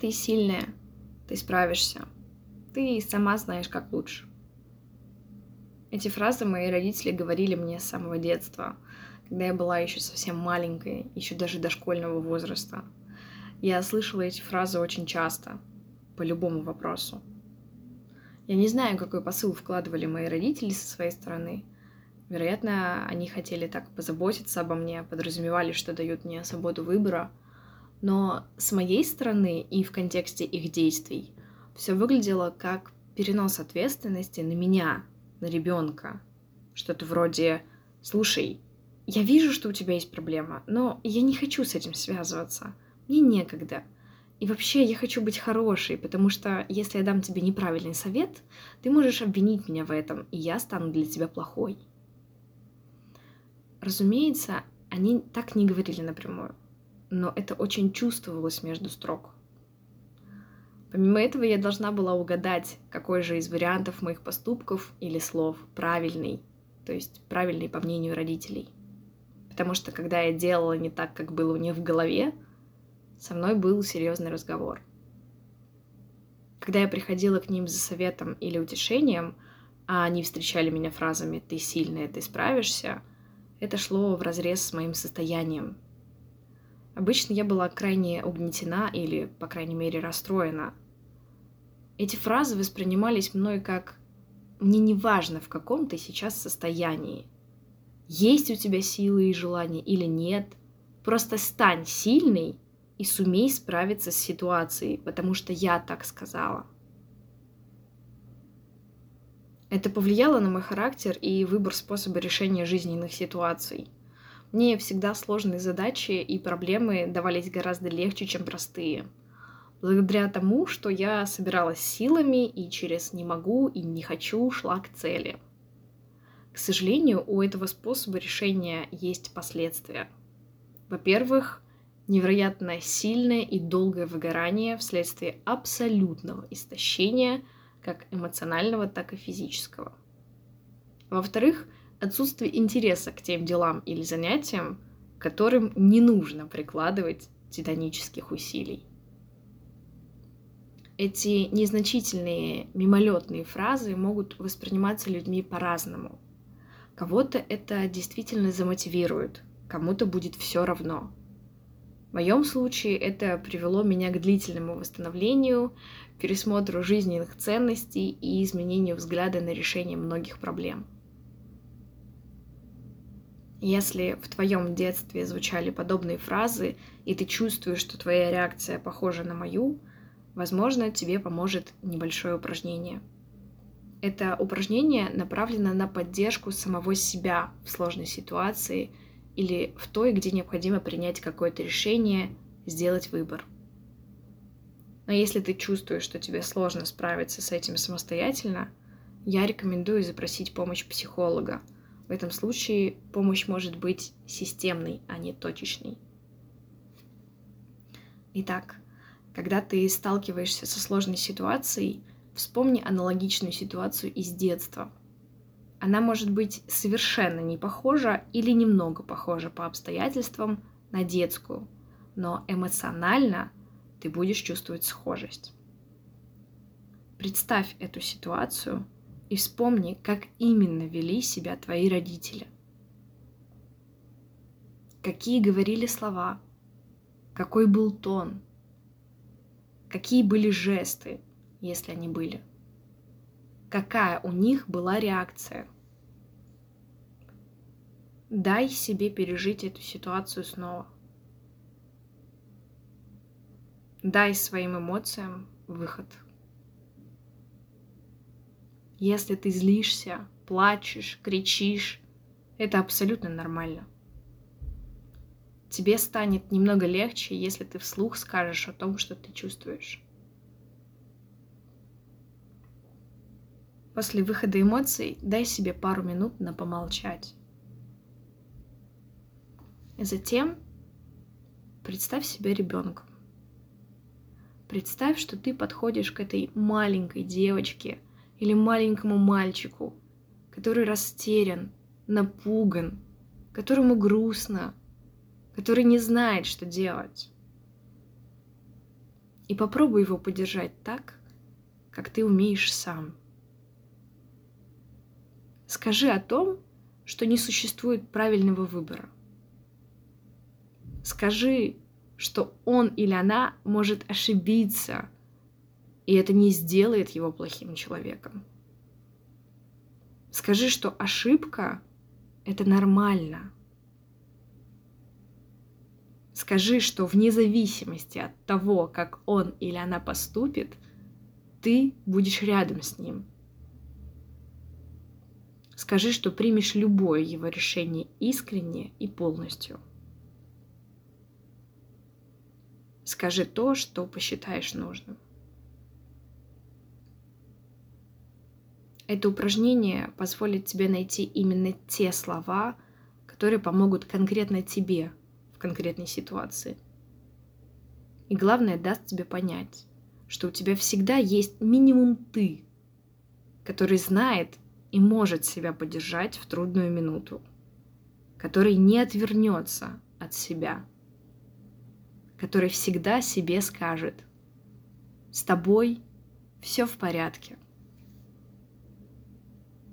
Ты сильная, ты справишься, ты сама знаешь, как лучше. Эти фразы мои родители говорили мне с самого детства, когда я была еще совсем маленькой, еще даже дошкольного возраста. Я слышала эти фразы очень часто, по любому вопросу. Я не знаю, какой посыл вкладывали мои родители со своей стороны. Вероятно, они хотели так позаботиться обо мне, подразумевали, что дают мне свободу выбора. Но с моей стороны и в контексте их действий все выглядело как перенос ответственности на меня, на ребенка. Что-то вроде «Слушай, я вижу, что у тебя есть проблема, но я не хочу с этим связываться. Мне некогда. И вообще я хочу быть хорошей, потому что если я дам тебе неправильный совет, ты можешь обвинить меня в этом, и я стану для тебя плохой». Разумеется, они так не говорили напрямую, но это очень чувствовалось между строк. Помимо этого, я должна была угадать, какой же из вариантов моих поступков или слов правильный, то есть правильный по мнению родителей. Потому что когда я делала не так, как было у них в голове, со мной был серьезный разговор. Когда я приходила к ним за советом или утешением, а они встречали меня фразами «ты сильная, ты справишься», это шло в разрез с моим состоянием. Обычно я была крайне угнетена или, по крайней мере, расстроена. Эти фразы воспринимались мной как «мне не важно, в каком ты сейчас состоянии. Есть у тебя силы и желания или нет, просто стань сильной и сумей справиться с ситуацией, потому что я так сказала». Это повлияло на мой характер и выбор способа решения жизненных ситуаций. Мне всегда сложные задачи и проблемы давались гораздо легче, чем простые. Благодаря тому, что я собиралась силами и через «не могу» и «не хочу» шла к цели. К сожалению, у этого способа решения есть последствия. Во-первых, невероятно сильное и долгое выгорание вследствие абсолютного истощения – как эмоционального, так и физического. Во-вторых, отсутствие интереса к тем делам или занятиям, которым не нужно прикладывать титанических усилий. Эти незначительные мимолетные фразы могут восприниматься людьми по-разному. Кого-то это действительно замотивирует, кому-то будет все равно. В моем случае это привело меня к длительному восстановлению, пересмотру жизненных ценностей и изменению взгляда на решение многих проблем. Если в твоем детстве звучали подобные фразы, и ты чувствуешь, что твоя реакция похожа на мою, возможно, тебе поможет небольшое упражнение. Это упражнение направлено на поддержку самого себя в сложной ситуации или в той, где необходимо принять какое-то решение, сделать выбор – но если ты чувствуешь, что тебе сложно справиться с этим самостоятельно, я рекомендую запросить помощь психолога. В этом случае помощь может быть системной, а не точечной. Итак, когда ты сталкиваешься со сложной ситуацией, вспомни аналогичную ситуацию из детства. Она может быть совершенно не похожа или немного похожа по обстоятельствам на детскую, но эмоционально ты будешь чувствовать схожесть. Представь эту ситуацию и вспомни, как именно вели себя твои родители. Какие говорили слова, какой был тон, какие были жесты, если они были, какая у них была реакция. Дай себе пережить эту ситуацию снова. Дай своим эмоциям выход. Если ты злишься, плачешь, кричишь, это абсолютно нормально. Тебе станет немного легче, если ты вслух скажешь о том, что ты чувствуешь. После выхода эмоций дай себе пару минут на помолчать. И затем представь себя ребенком. Представь, что ты подходишь к этой маленькой девочке или маленькому мальчику, который растерян, напуган, которому грустно, который не знает, что делать. И попробуй его поддержать так, как ты умеешь сам. Скажи о том, что не существует правильного выбора. Скажи, что он или она может ошибиться, и это не сделает его плохим человеком. Скажи, что ошибка — это нормально. Скажи, что вне зависимости от того, как он или она поступит, ты будешь рядом с ним. Скажи, что примешь любое его решение искренне и полностью. Скажи то, что посчитаешь нужным. Это упражнение позволит тебе найти именно те слова, которые помогут конкретно тебе в конкретной ситуации. И главное, даст тебе понять, что у тебя всегда есть минимум ты, который знает и может себя поддержать в трудную минуту, который не отвернется от себя, который всегда себе скажет, с тобой все в порядке –